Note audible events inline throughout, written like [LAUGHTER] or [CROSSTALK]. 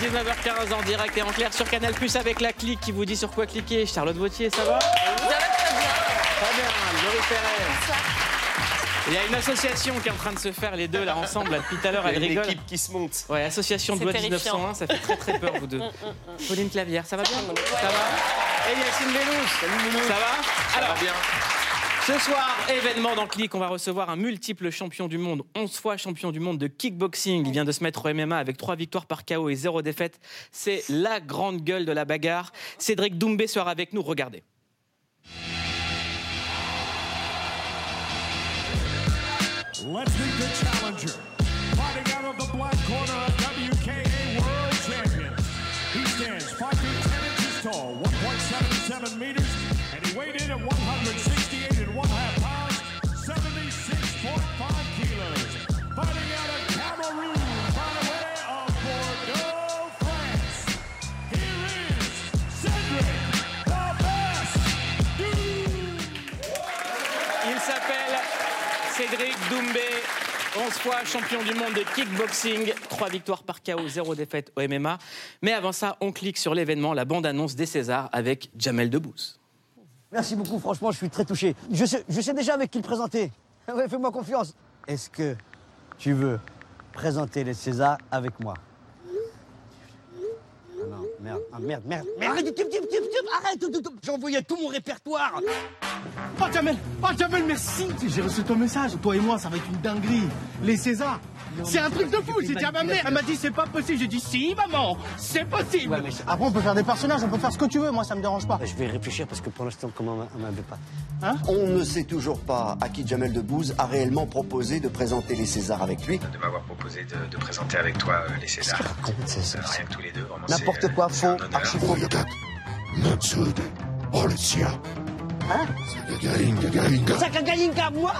19h15 en direct et en clair sur Canal Plus avec la clique qui vous dit sur quoi cliquer. Charlotte Vautier, ça va? Ça va très bien. Très bien, Laurie Perret. Il y a une association qui est en train de se faire les deux là ensemble là, depuis tout à l'heure, elle Il y a une rigole. équipe qui se monte. Ouais, association de loi terrifiant. 1901, ça fait très très peur vous deux. [LAUGHS] Pauline Clavière, ça va bien? Ça va Et Yacine Bellous Ça va Alors, bien. Ce soir, événement dans Click, on va recevoir un multiple champion du monde, 11 fois champion du monde de kickboxing. Il vient de se mettre au MMA avec 3 victoires par KO et 0 défaite. C'est la grande gueule de la bagarre. Cédric Doumbé sera avec nous, regardez. Let's meet the challenger. Fighting out of the black corner, a WKA World Champion. He stands 5 feet 10 inches tall, 1.77 meters, and he weighed in at 168 and one half pounds, 76.5 kilos. Fighting out of Cameroon, by way of Bordeaux, France. Here is Cedric the Best. Il s'appelle Cédric Doumbé, 11 fois champion du monde de kickboxing, 3 victoires par KO, 0 défaite au MMA. Mais avant ça, on clique sur l'événement, la bande-annonce des Césars avec Jamel Debbouze. Merci beaucoup, franchement, je suis très touché. Je sais, je sais déjà avec qui le présenter. [LAUGHS] Fais-moi confiance. Est-ce que tu veux présenter les Césars avec moi? Ah non, merde, ah, merde, merde, merde, arrête, tip, tip, tip, arrête, j'ai envoyé tout mon répertoire. Oh Jamel, oh Jamel, merci J'ai reçu ton message, toi et moi, ça va être une dinguerie. Les Césars, c'est un truc de fou, j'ai dit à ma mère, elle m'a dit c'est pas possible, j'ai dit si maman, c'est possible Ouais, mais c'est- Après on peut faire des personnages, on peut faire ce que tu veux, moi ça me dérange pas. Je vais réfléchir parce que pour l'instant, comment on m'avait pas. On ne sait toujours pas à qui Jamel Debbouze a réellement proposé de présenter les Césars avec lui. de m'avoir proposé de, de présenter avec toi euh, les Césars. raconte, c'est- c'est- Euh, rien que tous les deux, vraiment. N'importe c'est, euh, quoi, c'est faux, honneur. archi faux. Ça Gagalinka, moi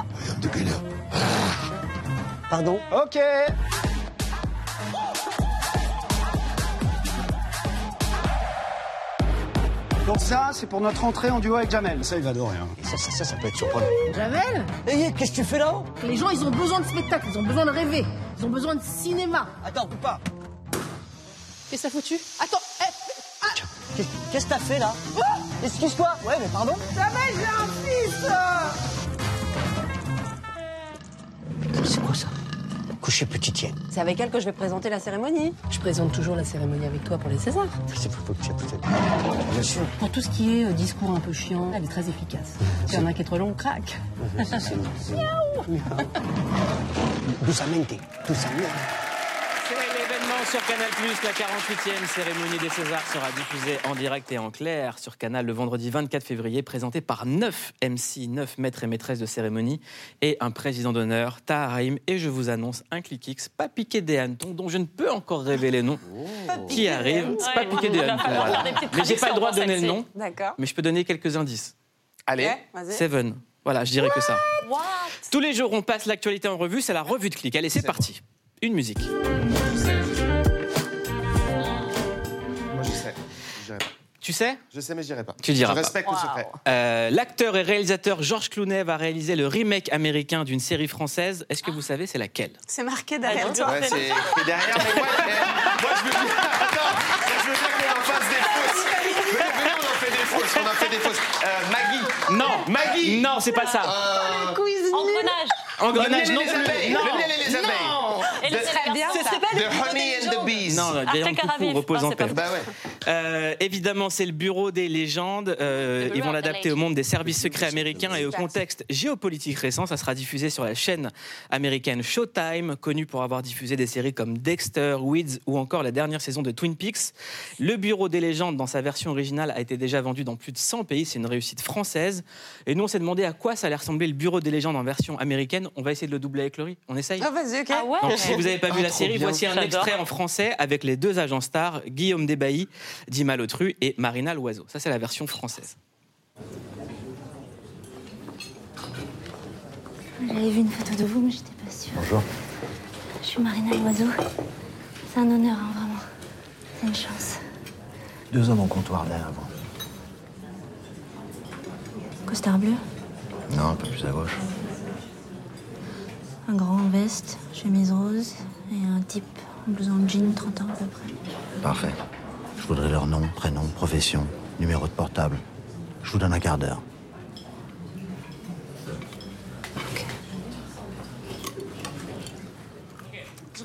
Pardon Ok Donc ça, c'est pour notre entrée en duo avec Jamel. Ça, il va adorer. Hein. ça, ça, ça, ça peut être surprenant. Jamel, Eh, qu'est-ce que tu fais là-haut les gens, ils ont besoin de spectacle, ils ont besoin de rêver, ils ont besoin de cinéma. Attends, coupe pas. Qu'est-ce que ça foutu? Attends, eh, Qu'est-ce qu'est-ce que t'as fait là? Excuse-toi. Ouais, mais pardon Jamel, j'ai un fils C'est quoi ça? Coucher petit tien. C'est avec elle que je vais présenter la cérémonie. Je présente toujours la cérémonie avec toi pour les Césars. C'est faut que tu peut-être. Bien sûr. Pour tout ce qui est euh, discours un peu chiant, elle est très efficace. Il y en a un qui est trop long, crac. Doucamente. Doucamente. C'est l'événement [LAUGHS] sur Canal+, la 48e cérémonie des Césars sera diffusée en direct et en clair sur Canal le vendredi 24 février, présentée par 9 MC, 9 maîtres et maîtresses de cérémonie et un président d'honneur, Taharim. Et je vous annonce un clic-X, pas piqué des hannetons, dont je ne peux encore révéler le nom, qui arrive. C'est pas piqué des hannetons, voilà. Mais j'ai pas le droit de donner le nom, D'accord. mais je peux donner quelques indices. Allez. Seven. Voilà, je dirais que ça. What? Tous les jours, on passe l'actualité en revue, c'est la revue de clic. Allez, c'est parti. Une musique. Tu sais Je sais, mais j'irai pas. Tu diras Je pas. respecte le secret. Euh, L'acteur et réalisateur Georges Clooney va réaliser le remake américain d'une série française. Est-ce que vous savez c'est laquelle? C'est marqué derrière toi. Ouais, c'est c'est derrière, mais moi, eh, moi, je veux bien. Attends, je veux bien qu'on en fasse des fausses. Venez, venez, on en fait des fausses. On en fait des fausses. Euh, Maggie. Non Maggie. Non, c'est pas ça. Engrenage. Engrenage, le non plus. abeilles. Non. Le miel et les abeilles. Et le très bien. Ce serait pas The honey and the bees. Non, Arte Guillaume Coucou repose Non, en paix. Bah ouais. Euh, évidemment, c'est le bureau des légendes. Euh, ils vont the l'adapter au monde des services secrets américains et au contexte géopolitique récent. Ça sera diffusé sur la chaîne américaine Showtime, connue pour avoir diffusé des séries comme Dexter, Weeds ou encore la dernière saison de Twin Peaks. Le bureau des légendes, dans sa version originale, a été déjà vendu dans plus de 100 pays. C'est une réussite française. Et nous, on s'est demandé à quoi ça allait ressembler le bureau des légendes en version américaine. On va essayer de le doubler avec Laurie. On essaye? Ah, vas-y, ok. Ah ouais? Si vous n'avez pas vu Ah, la série, bien. voici un extrait en français avec les deux agents stars, Guillaume Desbailly, Dima Lotru et Marina Loiseau. Ça, c'est la version française. J'avais vu une photo de vous, mais j'étais pas sûre. Bonjour. Je suis Marina Loiseau. C'est un honneur, hein, vraiment. C'est une chance. Deux hommes en comptoir derrière vous. Costard bleu? Non, un peu plus à gauche. Un grand en veste, chemise rose et un type en blouson de jean, 30 ans à peu près. Parfait. Je voudrais leur nom, prénom, profession, numéro de portable. Je vous donne un quart d'heure.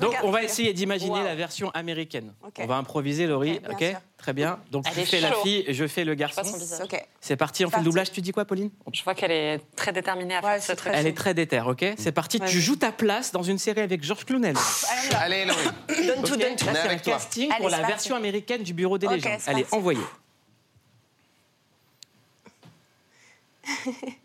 Donc, on va essayer d'imaginer la version américaine. On va improviser, Laurie. Ok. Très bien. Donc, Elle tu fais la fille, je fais le garçon. C'est parti, on fait le doublage. Tu dis quoi, Pauline? Je vois qu'elle est très déterminée à faire ce truc. Elle est très déter, ok? C'est parti. Tu joues ta place dans une série avec Georges Clooney. là. Allez, Laurie. [COUGHS] Donne tout, donne tout. C'est un casting Allez, pour la version américaine du Bureau des légendes. c'est Elle est parti. envoyée. [LAUGHS]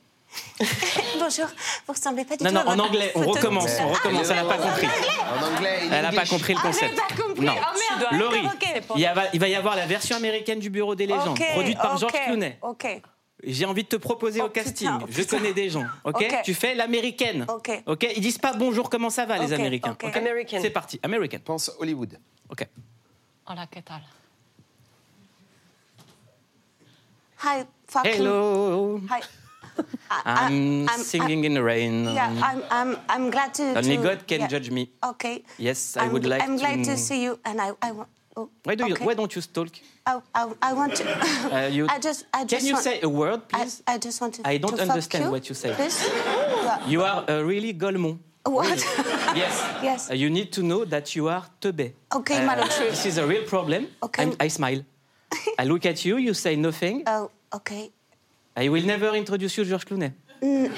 [LAUGHS] Bonjour, vous ressemblez pas du Non, tout non, à en anglais, on recommence, on Ah, recommence. Elle n'a pas compris. En anglais, Elle n'a pas compris le Ah, concept. j'avais pas compris. Non. Oh merde, Laurie, ok. il y a- il va y avoir la version américaine du Bureau des légendes, Ok, produite par ok, Georges Clooney. Ok. J'ai envie de te proposer Oh, au casting. putain, oh, Je putain. connais des gens. ok. Tu fais l'américaine. Ok. Ok Ils disent pas bonjour, comment ça va, les Américains. ok. ok American. C'est parti, American. Pense Hollywood. Ok. Là, que tal? Hi, fuck you. Hello. Hi. I'm, I'm- singing in the rain. Yeah, I'm, I'm, I'm glad to. Only to- God can yeah. judge me. Okay. Yes, I I'm, would like I'm glad to see you, and I, I want. Oh, Why do you? Why don't you talk? I, I, I want to. Uh, you- [LAUGHS] I just, I just Can you want, say a word, please? I just want to. I don't to understand you, what you say. You are uh, really Golemont. What? Yes. [LAUGHS] Yes. Uh, you need to know that you are teubé. Okay, Uh, This is a real problem. Okay. I'm- I smile. [LAUGHS] I look at you, you say nothing. Oh, okay. I will never introduce you to George Clooney. Ouais,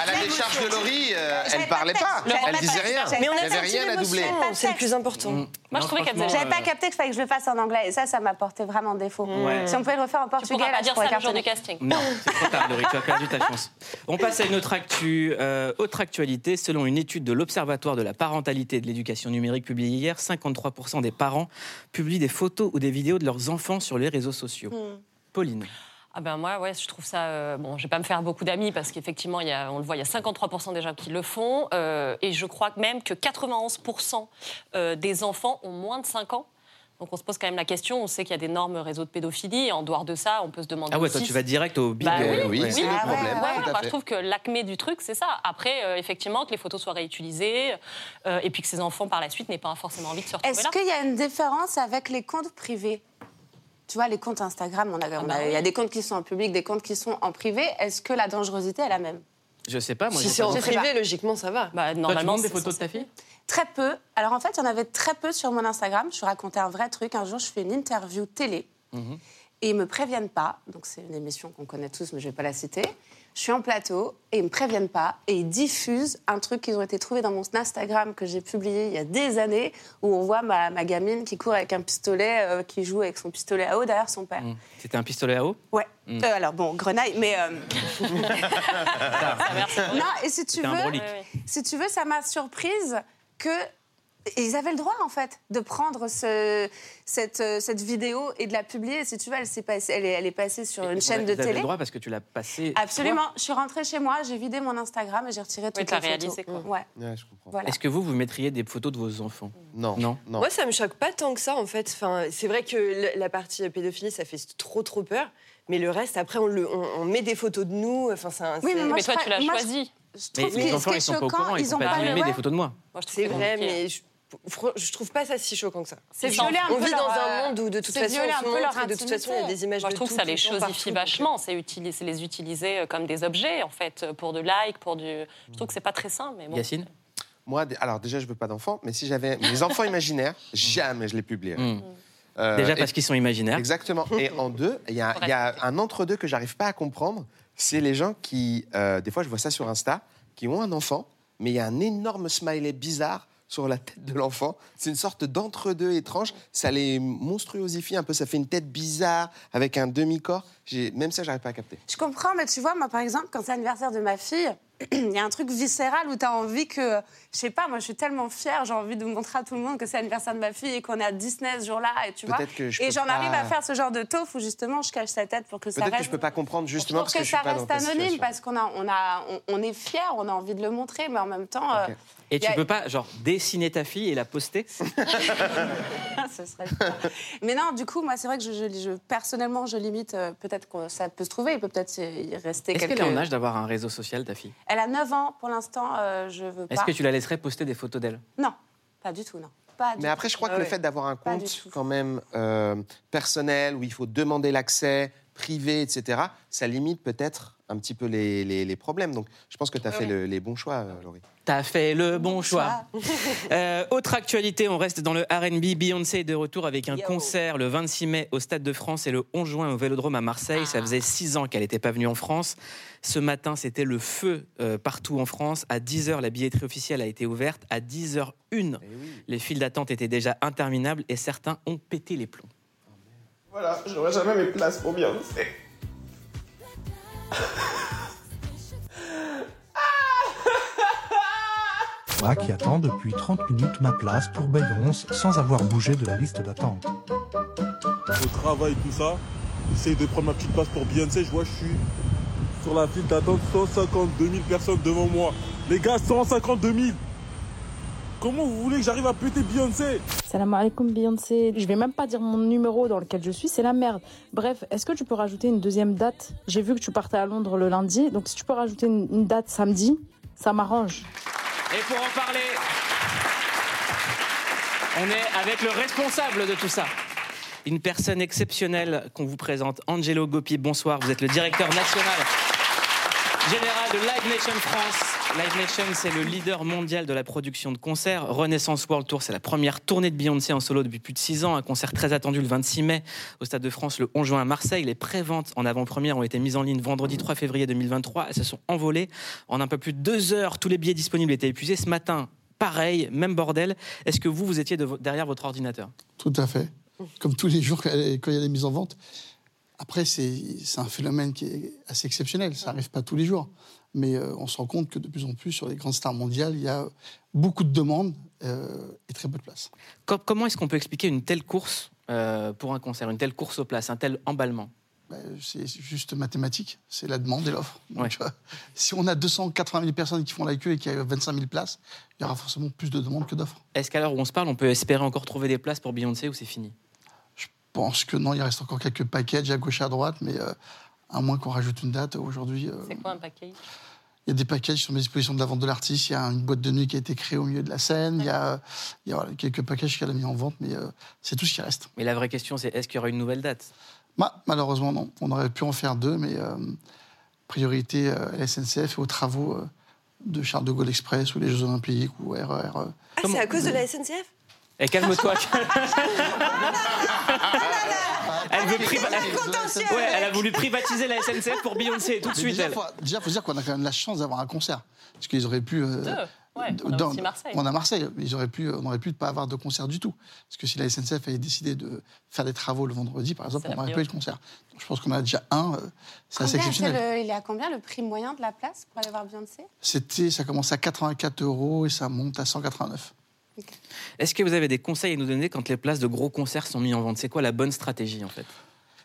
à la décharge de Laurie, euh, elle parlait pas. Elle disait rien. Mais on avait rien à doubler. c'est le plus important. Moi, je trouvais qu'elle faisait. J'avais pas capté qu'il fallait que je le fasse en anglais et ça, ça m'a porté vraiment défaut. Si on pouvait le refaire en Tu portugais, là, pas je dire pourrais ça le jour du casting. Non, [LAUGHS] c'est trop tard, Laurie, tu as perdu ta chance. On passe à une autre actu. Euh, autre actualité, selon une étude de l'Observatoire de la parentalité et de l'éducation numérique publiée hier, 53% des parents publient des photos ou des vidéos de leurs enfants sur les réseaux sociaux. Pauline. Ah ben moi, ouais, je trouve ça. euh, bon, je vais pas me faire beaucoup d'amis parce qu'effectivement, il y a, on le voit, il y a 53% des gens qui le font, euh, et je crois même que 91% euh, des enfants ont moins de 5 ans. Donc on se pose quand même la question. On sait qu'il y a d'énormes réseaux de pédophilie. Et en dehors de ça, on peut se demander. Ah ouais, aussi toi tu vas direct au big. Bah euh, oui, ouais. c'est le Ah ouais, problème. ouais, moi, je trouve que l'acmé du truc, c'est ça. Après, euh, effectivement, que les photos soient réutilisées euh, et puis que ces enfants, par la suite, n'aient pas forcément envie de se retrouver Est-ce qu'il y a une différence avec les comptes privés? Tu vois, les comptes Instagram, on a, on a- bah il y a des comptes qui sont en public, des comptes qui sont en privé. Est-ce que la dangerosité est la même? Je sais pas, moi. Si c'est en privé, pas. logiquement, ça va. Bah, Toi, tu normalement, montres des photos de ta fille? Très peu. Alors en fait, il y en avait très peu sur mon Instagram. Je vous racontais un vrai truc. Un jour, je fais une interview télé. Mhm. Et ils me préviennent pas. Donc c'est une émission qu'on connaît tous, mais je vais pas la citer. Je suis en plateau et ils me préviennent pas. Et ils diffusent un truc qu'ils ont été trouvés dans mon Instagram que j'ai publié il y a des années, où on voit ma, ma gamine qui court avec un pistolet, euh, qui joue avec son pistolet à eau derrière son père. Mm. C'était un pistolet à eau Ouais. Mm. Euh, alors bon, grenaille, mais. euh, non, et si tu veux, si tu veux, ça m'a surprise que ils avaient le droit en fait de prendre ce, cette, euh, cette vidéo et de la publier. Si tu veux, elle, passée, est, elle est passée sur une chaîne de télé. le droit parce que tu l'as passé. Absolument. Je suis rentrée chez moi, j'ai vidé mon Instagram et j'ai retiré toutes les photos. réalisé, quoi. Ouais. Ouais, je comprends. Voilà. Est-ce que vous, vous mettriez des photos de vos enfants? Non. Non. Non. Moi, ça me choque pas tant que ça, en fait. Enfin, c'est vrai que la partie pédophilie, ça fait trop, trop peur. Mais le reste, après, on, le, on, on met des photos de nous. Enfin, c'est un- Oui, mais moi, Mais je toi, crois- tu l'as je- choisi. Je Mais trouve les enfants, ils sont pas au choquant, courant, ils ils ont pas pas filmé des photos de moi. Moi, je C'est vrai, mais je, je trouve pas ça si choquant que ça. C'est violer un On peu vit leur, dans un euh, monde où, de toute c'est façon, violer on un se peu montre, leur et de toute façon, il y a des images Moi, je de trouve tout, que ça les chosifie vachement. C'est utiliser, c'est les utiliser euh, comme des objets, en fait, pour de like, pour du. Je trouve que c'est pas très sain, mais bon. Yacine? Moi, alors déjà, je veux pas d'enfants, mais si j'avais mes enfants imaginaires, [LAUGHS] jamais je les publierais. Mm. Euh, Déjà et- parce qu'ils sont imaginaires. Exactement. Et en deux, il y a, il y a un entre-deux que j'arrive pas à comprendre. C'est les gens qui, euh, des fois, je vois ça sur Insta, qui ont un enfant, mais il y a un énorme smiley bizarre sur la tête de l'enfant. C'est une sorte d'entre-deux étrange. Ça les monstruosifie un peu. Ça fait une tête bizarre avec un demi-corps. J'ai- Même ça, j'arrive pas à capter. Je comprends, mais tu vois, moi, par exemple, quand c'est l'anniversaire de ma fille, [CLEARS THROAT] il y a un truc viscéral où tu as envie que, je sais pas, moi, je suis tellement fière, j'ai envie de montrer à tout le monde que c'est l'anniversaire de ma fille et qu'on est à Disney ce jour-là, et tu vois. Que je Et j'en pas- arrive à faire ce genre de taufe où justement je cache sa tête pour que ça Peut-être que reste. je peux pas comprendre justement pour parce que, que, je suis ça pas dans reste ta anonyme, parce qu'on a, on a, on, on est fier, on a envie de le montrer, mais en même temps, euh. Et tu a- peux pas, genre, dessiner ta fille et la poster [LAUGHS] Ce serait. Mais non, du coup, moi, c'est vrai que je, je- je- personnellement, je limite. euh, peut-être que ça peut se trouver. Il peut peut-être y rester Est-ce quelques. qu'elle est en âge d'avoir un réseau social, ta fille? Elle a 9 ans pour l'instant. euh, je veux pas. Est-ce que tu la laisserais poster des photos d'elle? Non, pas du tout, non. Pas du Mais après, tout. je crois que Ah le ouais. fait d'avoir un compte quand même euh, personnel, où il faut demander l'accès, privé, etc., ça limite peut-être un petit peu les, les- les problèmes. Donc, je pense que tu as fait le- les bons choix, euh, Laurie. T'as fait le bon choix. [LAUGHS] Euh, autre actualité, on reste dans le R&B. Beyoncé est de retour avec un concert le 26 mai au Stade de France et le 11 juin au Vélodrome à Marseille. Ça faisait six ans qu'elle n'était pas venue en France. Ce matin, c'était le feu euh, partout en France. À 10h, la billetterie officielle a été ouverte. À 10h01, les files d'attente étaient déjà interminables et certains ont pété les plombs. Voilà, j'aurai jamais mes places pour Beyoncé. Moi qui attends depuis 30 minutes ma place pour Beyoncé sans avoir bougé de la liste d'attente. Au travail, tout ça, j'essaye de prendre ma petite place pour Beyoncé. Je vois, je suis sur la file d'attente, 152 000 personnes devant moi. Les gars, 152 000 Comment vous voulez que j'arrive à péter Beyoncé Salam alaikum Beyoncé. Je vais même pas dire mon numéro dans lequel je suis, c'est la merde. Bref, est-ce que tu peux rajouter une deuxième date? J'ai vu que tu partais à Londres le lundi, donc si tu peux rajouter une, une date samedi, ça m'arrange. Et pour en parler, on est avec le responsable de tout ça. Une personne exceptionnelle qu'on vous présente, Angelo Gopi. Bonsoir, vous êtes le directeur national général de Live Nation France. Live Nation, c'est le leader mondial de la production de concerts. Renaissance World Tour, c'est la première tournée de Beyoncé en solo depuis plus de six ans. Un concert très attendu le 26 mai au Stade de France, le 11 juin à Marseille. Les préventes en avant-première ont été mises en ligne vendredi 3 février 2023. Elles se sont envolées en un peu plus de deux heures. Tous les billets disponibles étaient épuisés. Ce matin, pareil, même bordel. Est-ce que vous, vous étiez derrière votre ordinateur? Tout à fait. Comme tous les jours quand il y a des mises en vente. Après, c'est un phénomène qui est assez exceptionnel. Ça n'arrive pas tous les jours. Mais euh, on se rend compte que de plus en plus, sur les grandes stars mondiales, il y a beaucoup de demandes euh, et très peu de place. Com- Comment est-ce qu'on peut expliquer une telle course euh, pour un concert, une telle course aux places, un tel emballement? Ben, c'est juste mathématique. C'est la demande et l'offre. Ouais. si on a 280 000 personnes qui font la queue et qu'il y a 25 000 places, il y aura forcément plus de demandes que d'offres. Est-ce qu'à l'heure où on se parle, on peut espérer encore trouver des places pour Beyoncé ou c'est fini? Pense que non, il reste encore quelques packages à gauche et à droite, mais euh, à moins qu'on rajoute une date, aujourd'hui, euh, C'est quoi un package? il y a des packages qui sont mis à disposition de la vente de l'artiste. Il y a une boîte de nuit qui a été créée au milieu de la scène. Il y a, il y a, voilà, quelques packages qu'elle a mis en vente, mais euh, c'est tout ce qui reste. Mais la vraie question, c'est est-ce qu'il y aura une nouvelle date? Ma- malheureusement, non. On aurait pu en faire deux, mais euh, priorité à la SNCF et aux travaux euh, de Charles de Gaulle Express ou les Jeux Olympiques ou RER. euh. Ah, c'est à cause de la SNCF? Et calme-toi. [LAUGHS] elle, veut priva- Ouais, elle a voulu privatiser la SNCF pour Beyoncé tout de suite. déjà, elle. faut, déjà, faut dire qu'on a quand même la chance d'avoir un concert. Parce qu'ils auraient pu. euh, Deux. Ouais, on a dans- aussi Marseille. On a Marseille. mais Ils auraient pu, on aurait pu ne pas avoir de concert du tout. Parce que si la SNCF avait décidé de faire des travaux le vendredi, par exemple, on n'aurait pas eu de concert. Donc, je pense qu'on a déjà un. euh, c'est assez Combien, exceptionnel. le- il est à combien le prix moyen de la place pour aller voir Beyoncé? C'était, ça commence à 84 euros et ça monte à 189. Est-ce que vous avez des conseils à nous donner quand les places de gros concerts sont mises en vente? C'est quoi la bonne stratégie en fait?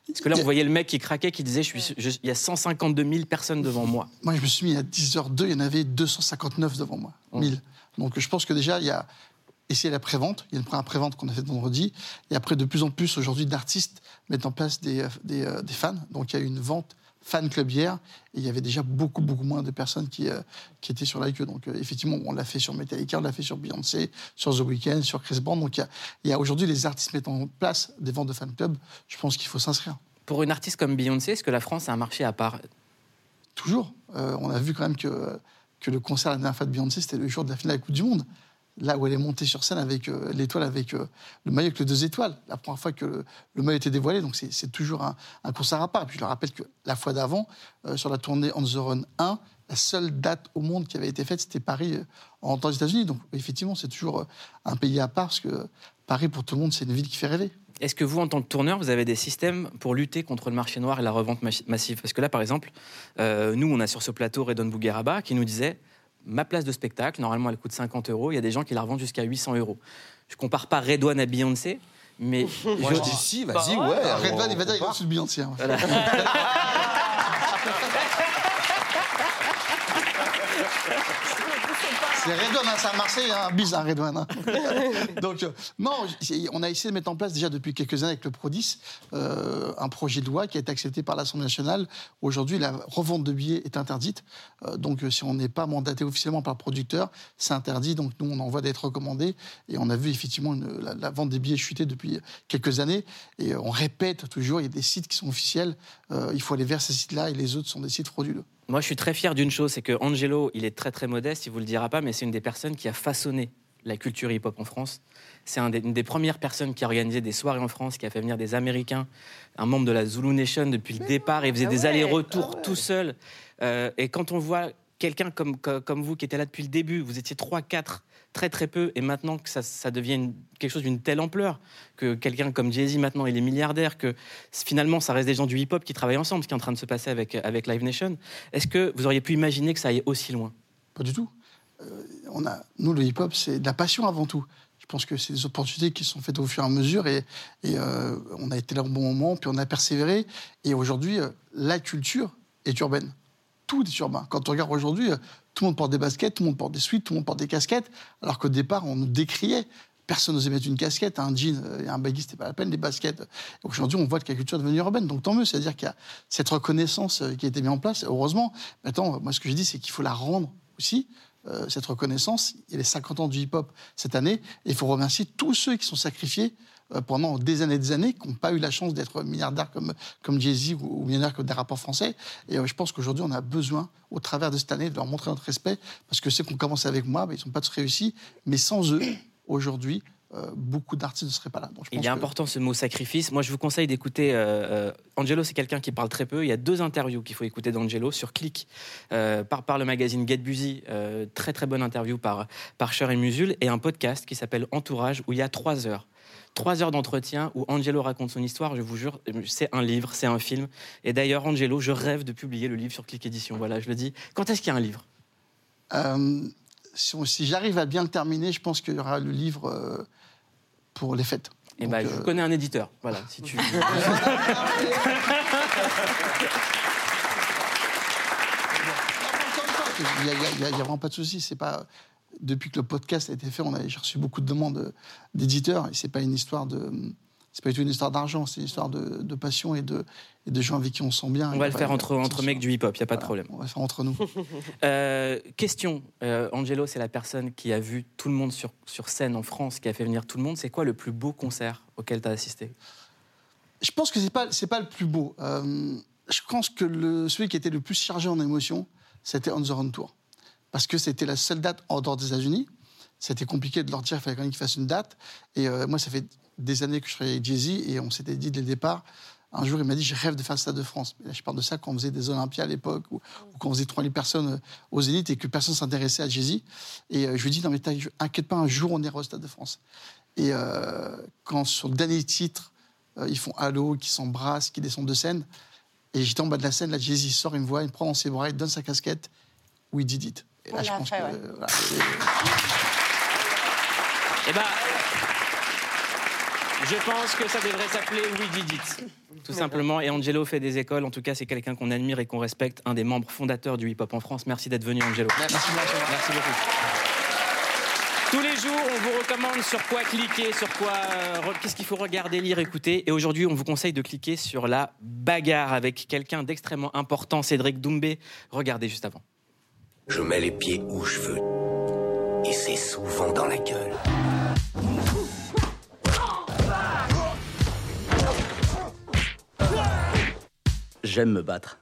Parce que là, on voyait le mec qui craquait, qui disait je suis, je- il y a 152 000 personnes devant moi. Moi, je me suis mis à 10h02, il y en avait 259 devant moi. 1000. Donc, je pense que déjà, il y a essayé la prévente. Il y a une première prévente qu'on a faite vendredi. Et après, de plus en plus, aujourd'hui, d'artistes mettent en place des, euh, des, euh, des fans. Donc, il y a une vente fan club hier. Et il y avait déjà beaucoup, beaucoup moins de personnes qui, euh, qui étaient sur la queue. Donc, euh, effectivement, on l'a fait sur Metallica, on l'a fait sur Beyoncé, sur The Weeknd, sur Chris Brown. Donc, il y a, aujourd'hui, les artistes mettent en place des ventes de fan club. Je pense qu'il faut s'inscrire. Pour une artiste comme Beyoncé, est-ce que la France a un marché à part? Toujours. Euh, on a vu quand même que, que le concert la dernière fois de Beyoncé, c'était le jour de la finale de la Coupe du Monde. Là où elle est montée sur scène avec euh, l'étoile, avec euh, le maillot avec les deux étoiles. La première fois que le, le maillot était dévoilé, donc c'est toujours un, un concert à part. Et puis je le rappelle que la fois d'avant, euh, sur la tournée On the Run 1, la seule date au monde qui avait été faite, c'était Paris en aux États-Unis. Donc effectivement, c'est toujours un pays à part, parce que Paris, pour tout le monde, c'est une ville qui fait rêver. Est-ce que vous, en tant que tourneur, vous avez des systèmes pour lutter contre le marché noir et la revente massive? Parce que là, par exemple, nous, on a sur ce plateau Redon Bougueraba qui nous disait ma place de spectacle, normalement, elle coûte 50 euros. Il y a des gens qui la revendent jusqu'à 800 euros. Je compare pas Redouane à Beyoncé, mais Moi, je dis si, vas-y, Bah ouais. Red on- Van, il va dire, il part. est de Beyoncé. hein. Voilà. [LAUGHS] C'est Redouane, hein, c'est à Marseille, hein, bizarre Redouane. hein. [LAUGHS] Donc, euh, non, on a essayé de mettre en place déjà depuis quelques années avec le Prodis euh, un projet de loi qui a été accepté par l'Assemblée nationale. Aujourd'hui, la revente de billets est interdite. Euh, donc, si on n'est pas mandaté officiellement par le producteur, c'est interdit. Donc, nous, on envoie d'être recommandé. Et on a vu effectivement une- la, la vente des billets chuter depuis quelques années. Et on répète toujours, il y a des sites qui sont officiels. Il faut aller vers ces sites-là et les autres sont des sites frauduleux. Moi, je suis très fier d'une chose, c'est que Angelo, il est très très modeste, il vous le dira pas, mais c'est une des personnes qui a façonné la culture hip-hop en France. C'est un une des premières personnes qui a organisé des soirées en France, qui a fait venir des Américains, un membre de la Zulu Nation depuis le départ, il faisait Ah des ouais, allers-retours tout seul. Euh, et quand on voit quelqu'un comme, co- comme vous qui était là depuis le début, vous étiez 3, 4, très très peu, et maintenant que ça, ça devient une- quelque chose d'une telle ampleur, que quelqu'un comme Jay-Z maintenant il est milliardaire, que finalement ça reste des gens du hip-hop qui travaillent ensemble, ce qui est en train de se passer avec, avec Live Nation, est-ce que vous auriez pu imaginer que ça aille aussi loin? Pas du tout. Euh, on a, nous, le hip-hop, c'est de la passion avant tout. Je pense que c'est des opportunités qui sont faites au fur et à mesure et, euh, on a été là au bon moment, puis on a persévéré. Et aujourd'hui, euh, la culture est urbaine. Tout est urbain. Quand on regarde aujourd'hui, euh, tout le monde porte des baskets, tout le monde porte des suites, tout le monde porte des casquettes, alors qu'au départ, on nous décriait. Personne n'osait mettre une casquette, un jean euh, et un baggy, c'était pas la peine, des baskets. Et Aujourd'hui, on voit que la culture est devenue urbaine, donc tant mieux. C'est-à-dire qu'il y a cette reconnaissance euh, qui a été mise en place. Heureusement, maintenant, moi, ce que je dis, c'est qu'il faut la rendre aussi, euh, cette reconnaissance. Il y a les 50 ans du hip-hop cette année, et il faut remercier tous ceux qui sont sacrifiés pendant des années et des années, qui n'ont pas eu la chance d'être milliardaires comme, comme Jay-Z ou, ou millionnaires comme des rappeurs français. Et euh, je pense qu'aujourd'hui, on a besoin, au travers de cette année, de leur montrer notre respect, parce que ceux qui ont commencé avec moi, ben, ils n'ont pas tous réussi, mais sans eux, [COUGHS] aujourd'hui, euh, beaucoup d'artistes ne seraient pas là. Donc, je Il est que- important ce mot sacrifice. Moi, je vous conseille d'écouter. euh, euh, Angelo, c'est quelqu'un qui parle très peu. Il y a deux interviews qu'il faut écouter d'Angelo sur Click, euh, par, par le magazine Get Busy. euh, très très bonne interview par, par Cher et Musul. Et un podcast qui s'appelle Entourage, où il y a trois heures. Trois heures d'entretien où Angelo raconte son histoire. Je vous jure, c'est un livre, c'est un film. Et d'ailleurs, Angelo, je rêve de publier le livre sur Click Édition. Voilà, je le dis. Quand est-ce qu'il y a un livre? Euh, si j'arrive à bien le terminer, je pense qu'il y aura le livre euh, pour les fêtes. Eh ben, Donc, je euh, connais un éditeur. Voilà, si tu. [LAUGHS] Il n'y a vraiment pas de souci. C'est pas depuis que le podcast a été fait, on a j'ai reçu beaucoup de demandes d'éditeurs et c'est pas une histoire de c'est pas du tout une histoire d'argent, c'est une histoire de, de passion et de, et de gens avec qui on se sent bien. On va le faire entre, entre mecs du hip-hop, il n'y a pas de problème. On va le faire entre nous. [LAUGHS] Euh, question, euh, Angelo, c'est la personne qui a vu tout le monde sur, sur scène en France, qui a fait venir tout le monde. C'est quoi le plus beau concert auquel tu as assisté? Je pense que c'est pas c'est pas le plus beau. Euh, je pense que le, celui qui était le plus chargé en émotion, c'était On the Run Tour, parce que c'était la seule date en dehors des États-Unis. C'était compliqué de leur dire qu'il fallait quand même qu'ils fassent une date. Et euh, moi, ça fait des années que je travaille avec Jay-Z et on s'était dit dès le départ. Un jour, il m'a dit Je rêve de faire le Stade de France. Là, je parle de ça quand on faisait des Olympiades à l'époque ou, ou quand on faisait 3000 personnes euh, aux Zénith et que personne s'intéressait à Jay-Z. Et euh, je lui ai dit Non, mais inquiète pas, un jour, on ira au Stade de France. Et quand sur le dernier titre, ils font Halo, qui s'embrassent, qui descendent de scène. Et j'étais en bas de la scène, là, Jay-Z sort, il me voit, il me prend dans ses bras, il donne sa casquette. We did it. Et là, On je l'a pense fait, que. ouais. voilà, [LAUGHS] c'est- Eh ben, je pense que ça devrait s'appeler We Did It, tout simplement. Et Angelo fait des écoles. En tout cas, c'est quelqu'un qu'on admire et qu'on respecte, un des membres fondateurs du hip-hop en France. Merci d'être venu, Angelo. Merci, Merci beaucoup. Tous les jours, on vous recommande sur quoi cliquer, sur quoi, euh, qu'est-ce qu'il faut regarder, lire, écouter. Et aujourd'hui, on vous conseille de cliquer sur la bagarre avec quelqu'un d'extrêmement important, Cédric Doumbé. Regardez juste avant. Je mets les pieds où je veux. Et c'est souvent dans la gueule. J'aime me battre.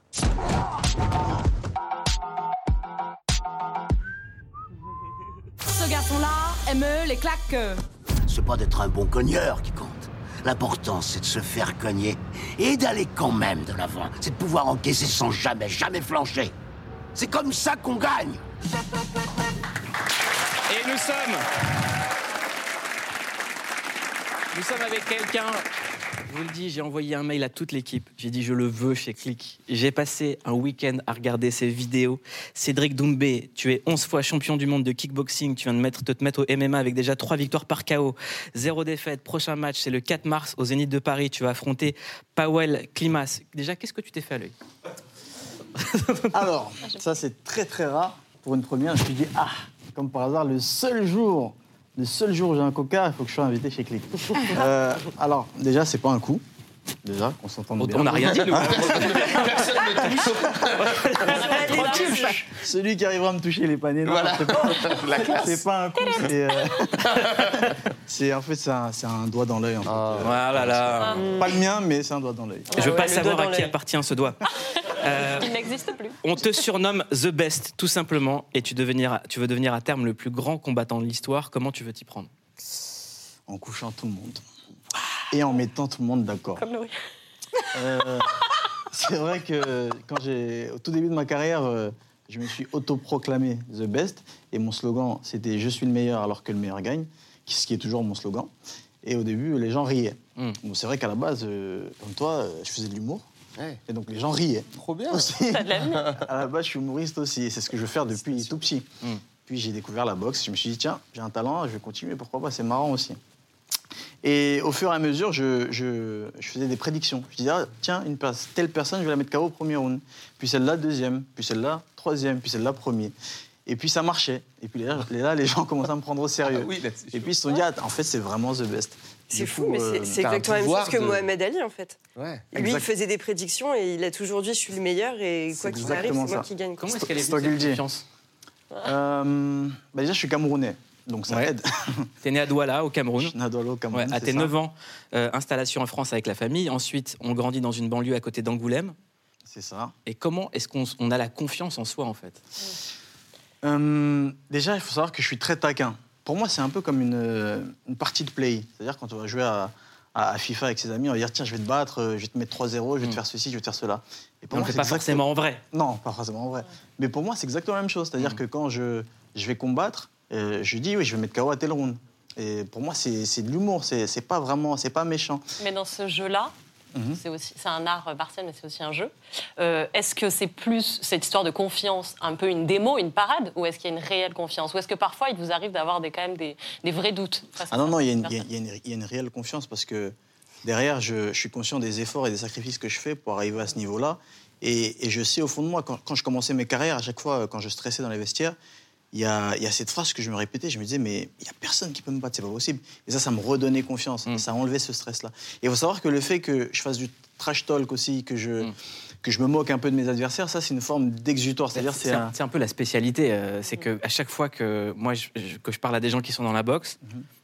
Ce garçon-là aime les claques. C'est pas d'être un bon cogneur qui compte. L'important, c'est de se faire cogner et d'aller quand même de l'avant. C'est de pouvoir encaisser sans jamais, jamais flancher. C'est comme ça qu'on gagne. Et nous sommes. Nous sommes avec quelqu'un. Je vous le dis, j'ai envoyé un mail à toute l'équipe. J'ai dit je le veux chez Click. J'ai passé un week-end à regarder ses vidéos. Cédric Doumbé, tu es 11 fois champion du monde de kickboxing. Tu viens de mettre, te mettre au MMA avec déjà 3 victoires par KO. Zéro défaite. Prochain match, c'est le 4 mars au Zénith de Paris. Tu vas affronter Powell Klimas. Déjà, qu'est-ce que tu t'es fait à l'œil? [LAUGHS] Alors, ça c'est très très rare. Pour une première, je me dis ah, comme par hasard, le seul jour, le seul jour où j'ai un coca, il faut que je sois invité chez Click. [LAUGHS] Euh, alors, déjà, c'est pas un coup. Déjà, qu'on s'entende On- bien. on n'a rien dit, nous. [LAUGHS] Personne ne touche. Celui qui arrivera à me toucher les paniers, non, Voilà. c'est pas, c'est pas un coup, c'est, euh, c'est en fait c'est un, c'est un doigt dans l'œil. en fait. Voilà, là. Pas le mien, mais c'est un doigt dans l'œil. Je veux pas le savoir à qui appartient ce doigt. Euh, Il n'existe plus. on te surnomme The Best, tout simplement, et tu, devenir, tu veux devenir à terme le plus grand combattant de l'histoire. Comment tu veux t'y prendre? En couchant tout le monde et en mettant tout le monde d'accord. Comme Louis. Euh, c'est vrai que quand j'ai, au tout début de ma carrière, euh, je me suis autoproclamé the best et mon slogan c'était je suis le meilleur alors que le meilleur gagne, ce qui est toujours mon slogan. Et au début, les gens riaient. Hmm. Bon, c'est vrai qu'à la base, euh, comme toi, euh, je faisais de l'humour. Ouais. Et donc les gens riaient. Trop bien. Aussi. [LAUGHS] T'as de l'avenir. À la base, je suis humoriste aussi. Et c'est ce que je veux faire depuis tout petit. Mm. Puis j'ai découvert la boxe. Je me suis dit, tiens, j'ai un talent, je vais continuer. Pourquoi pas C'est marrant aussi. Et au fur et à mesure, je, je- je faisais des prédictions. Je disais, ah, tiens, une place, telle personne, je vais la mettre KO au premier round. Puis celle-là, deuxième. Puis celle-là, troisième. Puis celle-là, premier. Et puis ça marchait. Et puis là, les gens [LAUGHS] commençaient à me prendre au sérieux. Ah oui, et puis ils se sont dit, ah, en fait, c'est vraiment the best. C'est fou, coup, mais euh, c'est- un exactement la même chose que de- Mohamed Ali, en fait. Ouais. Lui, il faisait des prédictions et il a toujours dit je suis le meilleur et quoi qu'il arrive, c'est moi qui gagne. Comment est-ce qu'elle est cette confiance Euh, bah déjà, je suis camerounais. Donc ça Ouais. aide. [LAUGHS] T'es né à Douala, au Cameroun. Je suis né à Douala, au Cameroun, Ouais, à tes ça. 9 ans, euh, installation en France avec la famille. Ensuite, on grandit dans une banlieue à côté d'Angoulême. C'est ça. Et comment est-ce qu'on on a la confiance en soi, en fait? Euh, déjà, il faut savoir que je suis très taquin. Pour moi, c'est un peu comme une, euh, une partie de play. C'est-à-dire quand on va jouer à, à- à FIFA avec ses amis, on va dire tiens, je vais te battre, euh, je vais te mettre 3-0, je vais te faire ceci, je vais te faire cela. Et fait c'est pas exactement- forcément en vrai. Non, pas forcément en vrai. Mais pour moi, c'est exactement la même chose. C'est-à-dire que quand je, je vais combattre, euh, je dis oui, je vais mettre KO à tel round. Et pour moi, c'est c'est de l'humour. C'est c'est pas vraiment, c'est pas méchant. Mais dans ce jeu-là, Mhm. c'est aussi c'est un art martial, mais c'est aussi un jeu. Euh, est-ce que c'est plus cette histoire de confiance, un peu une démo, une parade, ou est-ce qu'il y a une réelle confiance? Ou est-ce que parfois il vous arrive d'avoir des, quand même des, des vrais doutes Ah non, non, il y, a une- certaines il y a- il y a une- il y a une réelle confiance parce que derrière, je, je suis conscient des efforts et des sacrifices que je fais pour arriver à ce niveau-là. Et, et je sais au fond de moi, quand, quand je commençais mes carrières, à chaque fois, quand je stressais dans les vestiaires, il y a, il y a cette phrase que je me répétais. Je me disais, mais il n'y a personne qui peut me battre, c'est pas possible. Et ça, ça me redonnait confiance. Et ça enlevait ce stress-là. Et il faut savoir que le fait que je fasse du trash talk aussi, que je, que je me moque un peu de mes adversaires, ça, c'est une forme d'exutoire. C'est-à-dire, c'est C'est un. c'est un peu la spécialité. euh, c'est que à chaque fois que moi je, je- que je parle à des gens qui sont dans la boxe,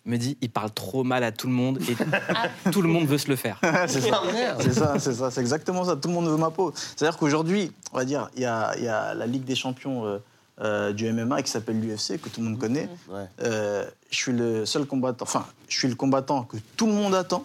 me dit ils parlent trop mal à tout le monde et [LAUGHS] tout le monde veut se le faire. [LAUGHS] c'est ça, c'est ça, c'est ça, c'est exactement ça. Tout le monde veut ma peau. C'est-à-dire qu'aujourd'hui, on va dire, il y a, il y a la Ligue des champions euh, du MMA qui s'appelle l'UFC, que tout le monde connaît. Ouais. Euh, je suis le seul combattant, enfin, je suis le combattant que tout le monde attend,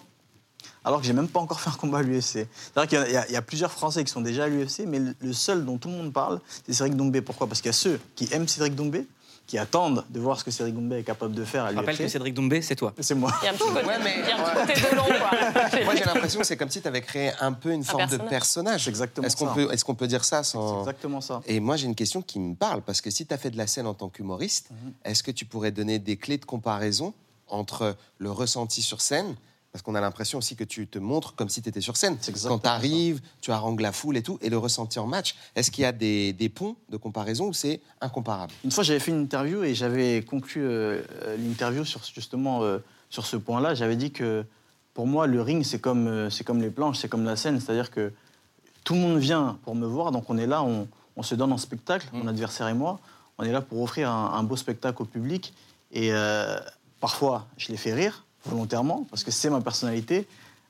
alors que j'ai même pas encore fait un combat à l'UFC. C'est-à-dire qu'il y y, a- plusieurs Français qui sont déjà à l'UFC, mais le, seul dont tout le monde parle, c'est Cédric Doumbé. Pourquoi? Parce qu'il y a ceux qui aiment Cédric Doumbé, qui attendent de voir ce que Cédric Doumbé est capable de faire à Je rappelle que. Cédric Doumbé, c'est toi. C'est moi. Il y a un petit côté, Ouais, mais- il y a un petit côté de long, quoi. [LAUGHS] Moi, j'ai l'impression que c'est comme si tu avais créé un peu une forme de personnage. exactement Est-ce qu'on ça. peut, est qu'on peut dire ça C'est sans. exactement ça. Et moi, j'ai une question qui me parle, parce que si tu as fait de la scène en tant qu'humoriste, Mhm. est-ce que tu pourrais donner des clés de comparaison entre le ressenti sur scène parce qu'on a l'impression aussi que tu te montres comme si tu étais sur scène. Quand tu arrives, tu harangues la foule et tout, et le ressenti en match. Est-ce qu'il y a des, des ponts de comparaison ou c'est incomparable? Une fois, j'avais fait une interview et j'avais conclu euh, euh, l'interview sur justement euh, sur ce point-là. J'avais dit que pour moi, le ring, c'est comme, euh, c'est comme les planches, c'est comme la scène. C'est-à-dire que tout le monde vient pour me voir, donc on est là, on, on se donne en spectacle, mon adversaire et moi. On est là pour offrir un, un beau spectacle au public. Et parfois, je les fais rire volontairement parce que c'est ma personnalité.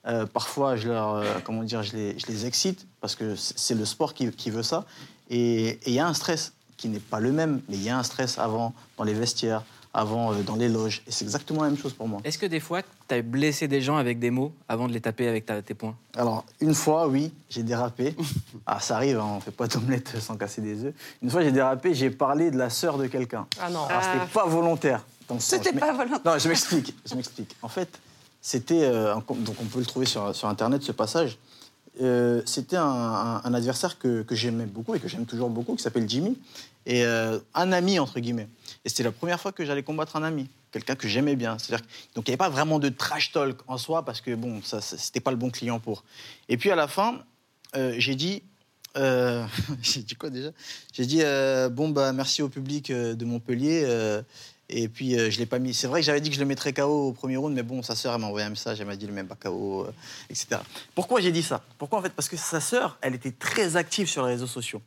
Euh, parfois, je, leur, euh, comment dire, je, les, je les excite parce que c'est le sport qui, qui veut ça. Et il y a un stress qui n'est pas le même, mais il y a un stress avant dans les vestiaires, avant euh, dans les loges. Et c'est exactement la même chose pour moi. Est-ce que des fois, tu as blessé des gens avec des mots avant de les taper avec ta- tes poings? Alors, une fois, oui, j'ai dérapé. [LAUGHS] Ah, ça arrive, hein, on fait pas d'omelette [LAUGHS] sans casser des œufs. Une fois, j'ai dérapé, j'ai parlé de la sœur de quelqu'un. Ah non. Alors, c'était pas volontaire. C'était pas volontaire. Non, je m'explique. Je m'explique. En fait, c'était euh, donc on peut le trouver sur, sur internet ce passage. Euh, c'était un, un- un adversaire que, que j'aimais beaucoup et que j'aime toujours beaucoup, qui s'appelle Jimmy, et euh, un ami entre guillemets. Et c'était la première fois que j'allais combattre un ami, quelqu'un que j'aimais bien. C'est-à-dire, donc il n'y avait pas vraiment de trash talk en soi parce que bon, ça, ça- c'était pas le bon client pour. Et puis à la fin, j'ai dit, [LAUGHS] j'ai dit quoi déjà? J'ai dit bon bah merci au public de Montpellier et puis euh, je l'ai pas mis. C'est vrai que j'avais dit que je le mettrais KO au premier round, mais bon sa sœur elle m'a envoyé un message, elle m'a dit le même pas KO, euh, etc. Pourquoi j'ai dit ça? Pourquoi en fait? Parce que sa sœur, elle était très active sur les réseaux sociaux.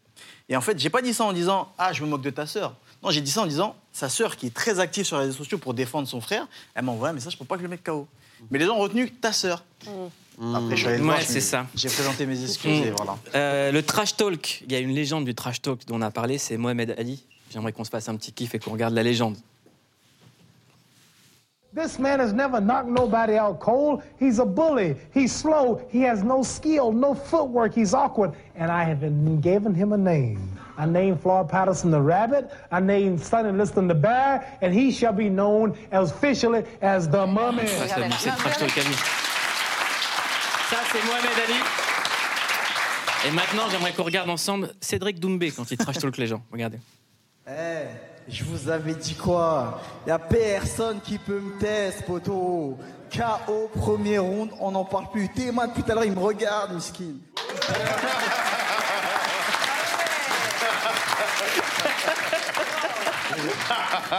Et en fait, j'ai pas dit ça en disant ah je me moque de ta sœur. Non, j'ai dit ça en disant sa sœur qui est très active sur les réseaux sociaux pour défendre son frère, elle m'a envoyé un message pour pas que je le mette KO. Mais les gens ont retenu ta sœur. Après, je suis allé le voir, Ouais, je c'est ça. J'ai présenté mes excuses et Mm. voilà. Euh, le trash talk, il y a une légende du trash talk dont on a parlé, c'est Mohamed Ali. J'aimerais qu'on se fasse un petit kiff et qu'on regarde la légende. This man has never knocked nobody out cold. He's a bully. He's slow. He has no skill, no footwork. He's awkward. And I have been given him a name. I named Floyd Patterson the rabbit. I named Sonny Liston the bear. And he shall be known as officially as the mummy. Ça, c'est c'est le trash talk à lui. Ça, c'est Mohamed Ali. Et maintenant, j'aimerais qu'on regarde ensemble Cédric Doumbé quand il trash talk les gens. Regardez. Eh, je vous avais dit quoi? Y a personne qui peut me tester, poteau. KO premier round, on n'en parle plus. Théma tout à l'heure, il me regarde, miskin.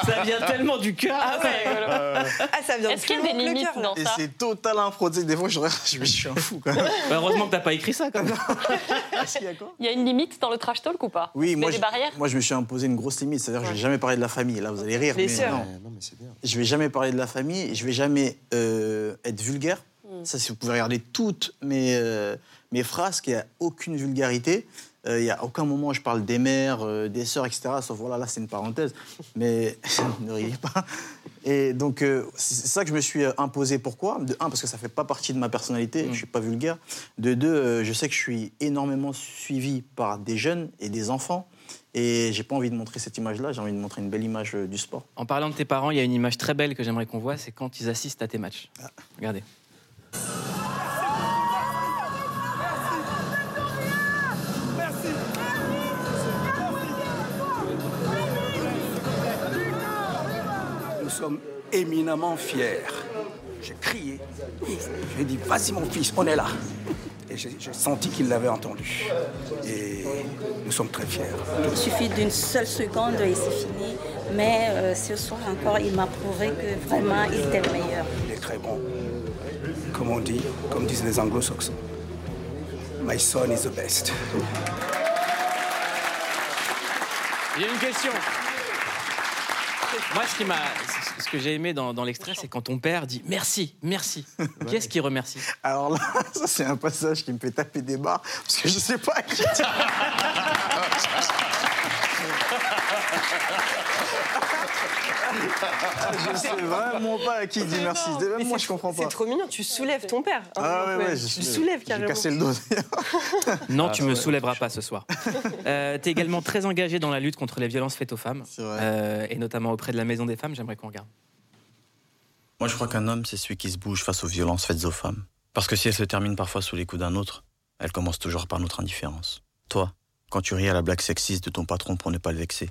Ça vient tellement du cœur. Ah ouais, voilà. Ah, ça vient Est-ce qu'il y a des limites cœur, dans Et ça c'est total impro. Tu sais, Des fois, je, suis un fou quand même. [LAUGHS] Bah, heureusement que t'as pas écrit ça quand même. [LAUGHS] Il y a une limite dans le trash talk ou pas? Oui, moi je, des barrières? moi je me suis imposé une grosse limite. C'est-à-dire que je vais jamais parler de la famille. Là, vous allez rire. Les mais sœurs. non. Non, mais c'est bien. Je vais jamais parler de la famille. Je vais jamais euh, être vulgaire. Mm. Ça, si vous pouvez regarder toutes mes, euh, mes phrases, qu'il n'y a aucune vulgarité. Euh, Il n'y a aucun moment où je parle des mères, euh, des sœurs, etc. Sauf voilà, là, c'est une parenthèse. Mais [LAUGHS] ne riez pas. Et donc, euh, c'est ça que je me suis euh, imposé. Pourquoi? De un, parce que ça fait pas partie de ma personnalité. Je suis pas vulgaire. De deux, euh, je sais que je suis énormément suivi par des jeunes et des enfants. Et j'ai pas envie de montrer cette image-là. J'ai envie de montrer une belle image euh, du sport. En parlant de tes parents, il y a une image très belle que j'aimerais qu'on voit, c'est quand ils assistent à tes matchs. Regardez. Sommes éminemment fiers. J'ai crié. J'ai dit, vas-y mon fils, on est là. Et j'ai senti qu'il l'avait entendu. Et nous sommes très fiers. Il suffit d'une seule seconde et c'est fini. Mais euh, ce soir encore, il m'a prouvé que vraiment, il était le meilleur. Il est très bon. Comme on dit, comme disent les anglo-saxons. My son is the best. J'ai une question. Moi, ce, qui m'a, ce que j'ai aimé dans, dans l'extrait, c'est quand ton père dit merci, merci. Qui est-ce qui remercie? Alors là, [LAUGHS] ça c'est un passage qui me fait taper des barres parce que je sais pas à qui. [LAUGHS] je sais vraiment pas à qui dire merci. Même moi, je comprends pas. C'est trop mignon, tu soulèves ton père. hein. Ah ouais, ouais, je tu soulèves J'ai le dos. [LAUGHS] Non, Ah, tu me ouais. soulèveras pas ce soir. Euh, tu es également très engagé dans la lutte contre les violences faites aux femmes, euh, et notamment auprès de la Maison des femmes. J'aimerais qu'on regarde. Moi, je crois qu'un homme, c'est celui qui se bouge face aux violences faites aux femmes. Parce que si elles se terminent parfois sous les coups d'un autre, elles commencent toujours par notre indifférence. Toi, quand tu ris à la blague sexiste de ton patron pour ne pas le vexer,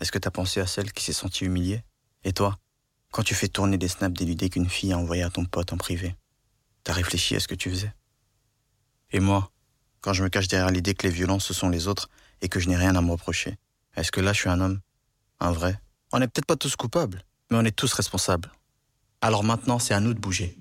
est-ce que t'as pensé à celle qui s'est sentie humiliée? Et toi, quand tu fais tourner des snaps déludés qu'une fille a envoyés à ton pote en privé, t'as réfléchi à ce que tu faisais? Et moi, quand je me cache derrière l'idée que les violences, ce sont les autres et que je n'ai rien à me reprocher, est-ce que là, je suis un homme? Un vrai? On n'est peut-être pas tous coupables, mais on est tous responsables. Alors maintenant, c'est à nous de bouger.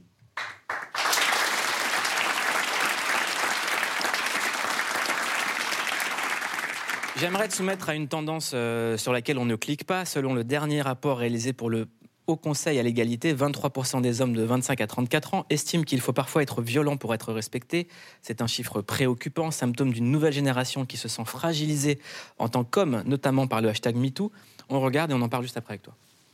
J'aimerais te soumettre à une tendance euh, sur laquelle on ne clique pas. Selon le dernier rapport réalisé pour le Haut Conseil à l'égalité, 23% des hommes de 25 à 34 ans estiment qu'il faut parfois être violent pour être respecté. C'est un chiffre préoccupant, symptôme d'une nouvelle génération qui se sent fragilisée en tant qu'homme, notamment par le hashtag MeToo. On regarde et on en parle juste après avec toi.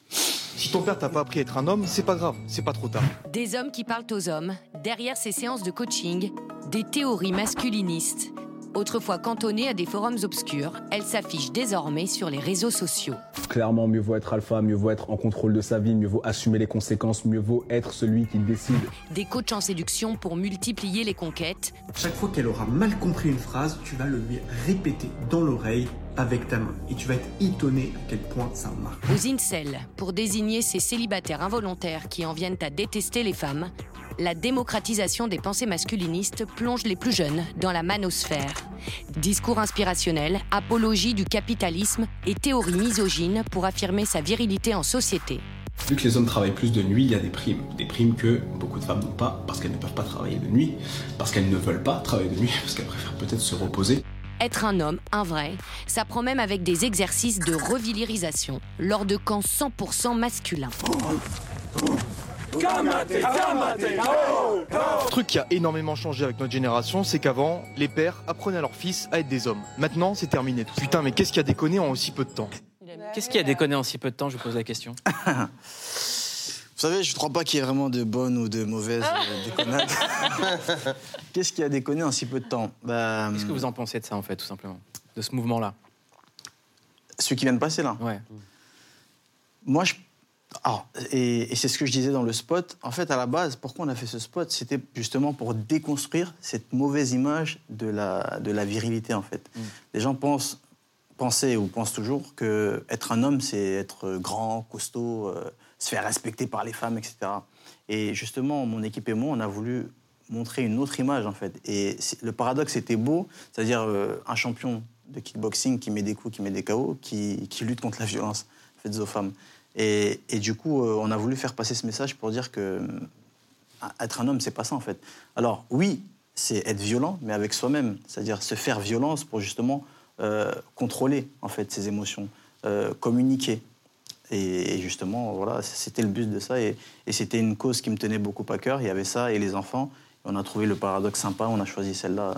Si ton père t'a pas appris à être un homme, c'est pas grave, c'est pas trop tard. Des hommes qui parlent aux hommes, derrière ces séances de coaching, des théories masculinistes. Autrefois cantonnées à des forums obscurs, elles s'affichent désormais sur les réseaux sociaux. Clairement, mieux vaut être alpha, mieux vaut être en contrôle de sa vie, mieux vaut assumer les conséquences, mieux vaut être celui qui décide. Des coachs en séduction pour multiplier les conquêtes. Chaque fois qu'elle aura mal compris une phrase, tu vas le lui répéter dans l'oreille avec ta main. Et tu vas être étonné à quel point ça marche. Aux incels pour désigner ces célibataires involontaires qui en viennent à détester les femmes. La démocratisation des pensées masculinistes plonge les plus jeunes dans la manosphère. Discours inspirationnel, apologie du capitalisme et théorie misogyne pour affirmer sa virilité en société. Vu que les hommes travaillent plus de nuit, il y a des primes. Des primes que beaucoup de femmes n'ont pas parce qu'elles ne peuvent pas travailler de nuit, parce qu'elles ne veulent pas travailler de nuit, [LAUGHS] parce qu'elles préfèrent peut-être se reposer. Être un homme, un vrai, ça prend même avec des exercices de revilirisation lors de camps 100% masculins. Le truc qui a énormément changé avec notre génération, c'est qu'avant, les pères apprenaient à leurs fils à être des hommes. Maintenant, c'est terminé. Putain, mais qu'est-ce qui a déconné en aussi peu de temps Qu'est-ce qui a déconné en si peu de temps Je vous pose la question. [LAUGHS] Vous savez, je ne crois pas qu'il y ait vraiment de bonnes ou de mauvaises euh, [LAUGHS] déconnades. [LAUGHS] Qu'est-ce qui a déconné en si peu de temps bah, Qu'est-ce que vous en pensez de ça, en fait, tout simplement De ce mouvement-là? Celui qui vient de passer, là Ouais. Moi, je. Alors, et, et c'est ce que je disais dans le spot. En fait, à la base, pourquoi on a fait ce spot C'était justement pour déconstruire cette mauvaise image de la, de la virilité, en fait. Les gens pensent, pensaient ou pensent toujours que être un homme, c'est être grand, costaud, euh, se faire respecter par les femmes, etc. Et justement, mon équipe et moi, on a voulu montrer une autre image, en fait. Et le paradoxe était beau, c'est-à-dire euh, un champion de kickboxing qui met des coups, qui met des KO, qui, qui lutte contre la violence faite aux femmes. Et, du coup, euh, on a voulu faire passer ce message pour dire que euh, être un homme, c'est pas ça, en fait. Alors, oui, c'est être violent, mais avec soi-même, c'est-à-dire se faire violence pour justement euh, contrôler, en fait, ses émotions, communiquer. Et, justement, voilà, c'était le but de ça. Et, et c'était une cause qui me tenait beaucoup à cœur. Il y avait ça et les enfants. On a trouvé le paradoxe sympa. On a choisi celle-là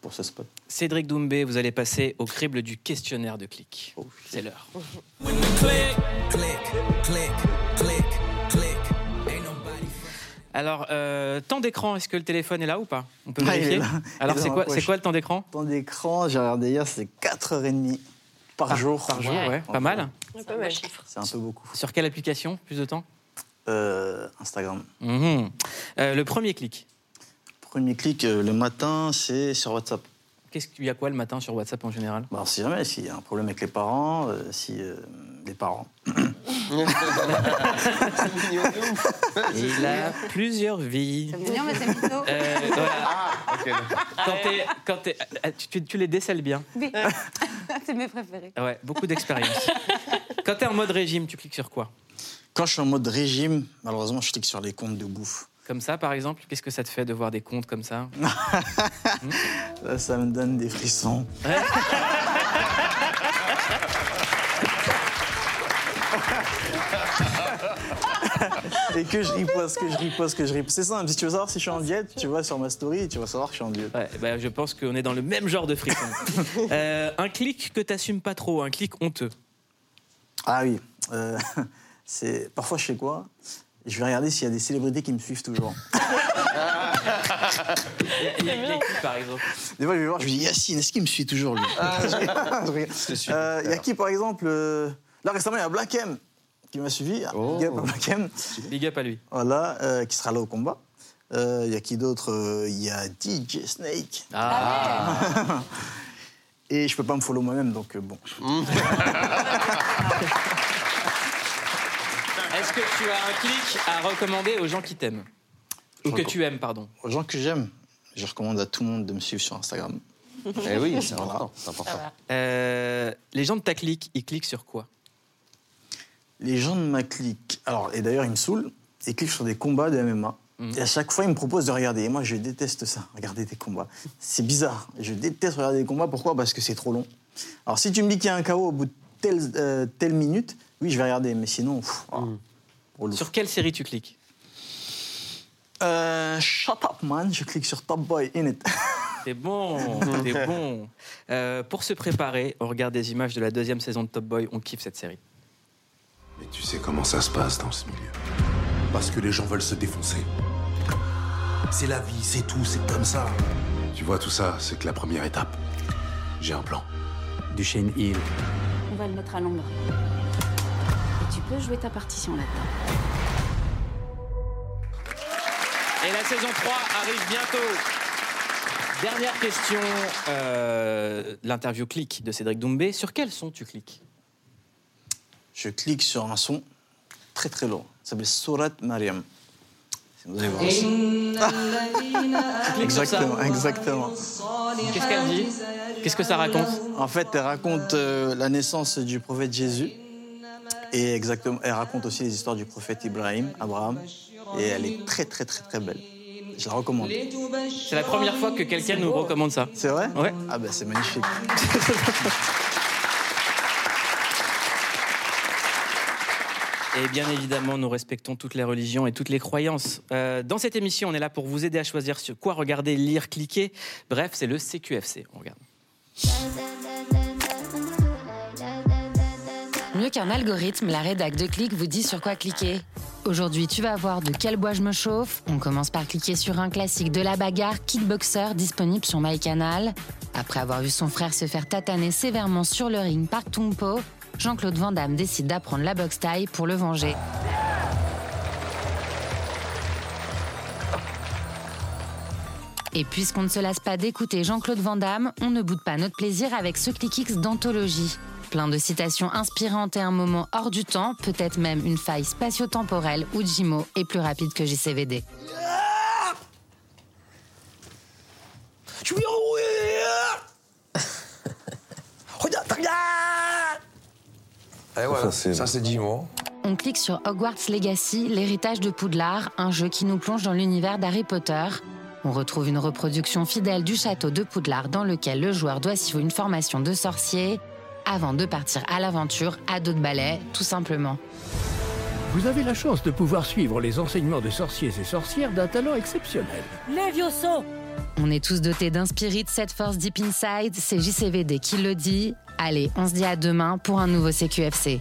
pour ce spot. Cédric Doumbé, vous allez passer au crible du questionnaire de clic. C'est l'heure. Alors, euh, temps d'écran, est-ce que le téléphone est là ou pas? On peut Ah, il est vérifier là. Alors, c'est quoi, quoi le temps d'écran? Temps d'écran, j'ai regardé hier, c'est 4h30 par jour. Par jour, ouais, pas mal. pas mal chiffre. C'est un peu beaucoup. Sur quelle application? Plus de temps? Euh, Instagram. Mhm. Euh, Le premier clic. Premier clic euh, le matin, c'est sur WhatsApp. Qu'est-ce qu'il y a quoi le matin sur WhatsApp en général? Bah, si jamais, s'il y a un problème avec les parents, euh, si euh, les parents. [LAUGHS] Il a plusieurs vies. C'est mignon, mais c'est mytho. Euh, voilà. Quand t'es- quand t'es- tu, tu- tu les décèles bien. Oui. [LAUGHS] c'est mes préférés. Ouais, beaucoup d'expérience. Quand tu es en mode régime, tu cliques sur quoi? Quand je suis en mode régime, malheureusement, je clique sur les comptes de bouffe. Comme ça, par exemple Qu'est-ce que ça te fait de voir des comptes comme ça [LAUGHS] ça me donne des frissons. Et que je riposte, que je riposte, que je riposte. C'est simple, si tu veux savoir si je suis en diète, tu vas sur ma story et tu vas savoir que je suis en diète. Ouais, bah, je pense qu'on est dans le même genre de frisson. [LAUGHS] Euh, un clic que t'assumes pas trop, un clic honteux. Ah oui, euh, [LAUGHS] c'est parfois je sais quoi? Je vais regarder s'il y a des célébrités qui me suivent toujours. [LAUGHS] Il y a- il y a qui, par exemple Des fois, je vais voir, je me dis Yacine, est-ce qu'il me suit toujours lui? Ah. [LAUGHS] Euh, Il y a qui, par exemple euh, Là récemment, il y a Black M qui m'a suivi. Big up à Black M. Big up à lui. Voilà, euh, qui sera là au combat. Euh, Il y a qui d'autre Il y a DJ Snake. Ah. [LAUGHS] Et je peux pas me follow moi-même, donc bon. Est-ce que tu as un clic à recommander aux gens qui t'aiment Ou que tu aimes, pardon. Aux gens que j'aime, je recommande à tout le monde de me suivre sur Instagram. [LAUGHS] Eh oui, c'est important. Euh, les gens de ta clique, ils cliquent sur quoi Les gens de ma clique, alors, et d'ailleurs, ils me saoulent, ils cliquent sur des combats de MMA. Et à chaque fois, ils me proposent de regarder. Et moi, je déteste ça, regarder des combats. C'est bizarre. Je déteste regarder des combats. Pourquoi? Parce que c'est trop long. Alors, si tu me dis qu'il y a un KO au bout de telle, euh, telle minute, oui, je vais regarder. Mais sinon, pff, ah, relou. Sur quelle série tu cliques? Euh, shut up, man. Je clique sur Top Boy in it. [LAUGHS] C'est bon, c'est [LAUGHS] bon. Euh, pour se préparer, on regarde des images de la deuxième saison de Top Boy. On kiffe cette série. Mais tu sais comment ça se passe dans ce milieu. Parce que les gens veulent se défoncer. C'est la vie, c'est tout, c'est comme ça. Tu vois, tout ça, c'est que la première étape. J'ai un plan. Duchesne Hill. On va le mettre à l'ombre. Tu peux jouer ta partition là-dedans. Et la saison 3 arrive bientôt. Dernière question, euh, l'interview clic de Cédric Doumbé. Sur quel son tu cliques? Je clique sur un son très très lourd. Ça s'appelle Surat Mariam. Vous allez voir ça? exactement, exactement. Qu'est-ce qu'elle dit? Qu'est-ce que ça raconte? En fait, elle raconte euh, la naissance du prophète Jésus. Et exactement, elle raconte aussi les histoires du prophète Ibrahim, Abraham. Et elle est très, très, très, très belle. Je la recommande. C'est la première fois que quelqu'un nous recommande ça. C'est vrai Ouais. Ah ben c'est magnifique. Et bien évidemment, nous respectons toutes les religions et toutes les croyances. Euh, dans cette émission, on est là pour vous aider à choisir sur quoi regarder, lire, cliquer. Bref, c'est le CQFC. On regarde. Mieux qu'un algorithme, la rédac de Click vous dit sur quoi cliquer. Aujourd'hui, tu vas voir de quel bois je me chauffe. On commence par cliquer sur un classique de la bagarre, Kickboxer, disponible sur MyCanal. Après avoir vu son frère se faire tataner sévèrement sur le ring par Tungpo, Jean-Claude Van Damme décide d'apprendre la boxe taille pour le venger. Et puisqu'on ne se lasse pas d'écouter Jean-Claude Van Damme, on ne boude pas notre plaisir avec ce ClickX d'anthologie. Plein de citations inspirantes et un moment hors du temps, peut-être même une faille spatio-temporelle où Jimo est plus rapide que JCVD. Je suis enroué [LAUGHS] Regarde, regarde Et voilà, ça c'est Jimo. On clique sur Hogwarts Legacy, l'héritage de Poudlard, un jeu qui nous plonge dans l'univers d'Harry Potter. On retrouve une reproduction fidèle du château de Poudlard dans lequel le joueur doit suivre une formation de sorcier avant de partir à l'aventure à dos de balai, tout simplement. Vous avez la chance de pouvoir suivre les enseignements de sorciers et sorcières d'un talent exceptionnel. Levioso On est tous dotés d'un spirit, cette force deep inside, c'est JCVD qui le dit. Allez, on se dit à demain pour un nouveau CQFC.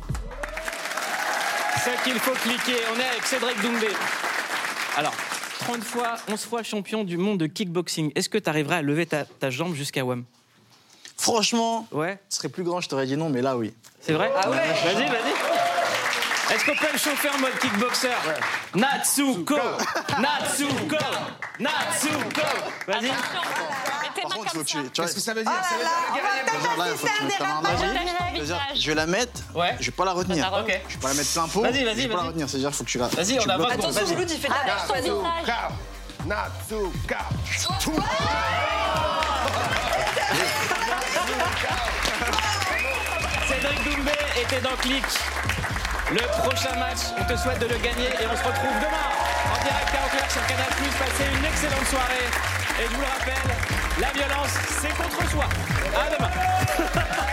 Ce qu'il faut cliquer, on est avec Cédric Doumbé. Alors, 30 fois, 11 fois champion du monde de kickboxing. Est-ce que tu arriverais à lever ta, ta jambe jusqu'à WAM? Franchement, ouais. ce serait plus grand, je t'aurais dit non, mais là, oui. C'est vrai? Ah ouais Vas-y, vas-y. Est-ce qu'on peut le chauffer en mode kickboxer? Natsuko Natsuko Natsuko Vas-y. Par contre, faut Qu'est-ce que ça veut dire? Oh Ça veut dire là, là. Je vais la mettre, je vais pas la retenir. Ok. Je vais pas la mettre plein pot. Vas-y, vas-y, Je vais pas la vas-y. retenir, c'est-à-dire, faut que tu la. Vas-y, tu on. Attention. Mouloud, il fait de la Natsuka Natsuka Cédric Doumbé était dans Click. Le prochain match, on te souhaite de le gagner et on se retrouve demain en direct et en clair sur Canal+. Passez une excellente soirée. Et je vous le rappelle, la violence, c'est contre soi. À demain. [LAUGHS]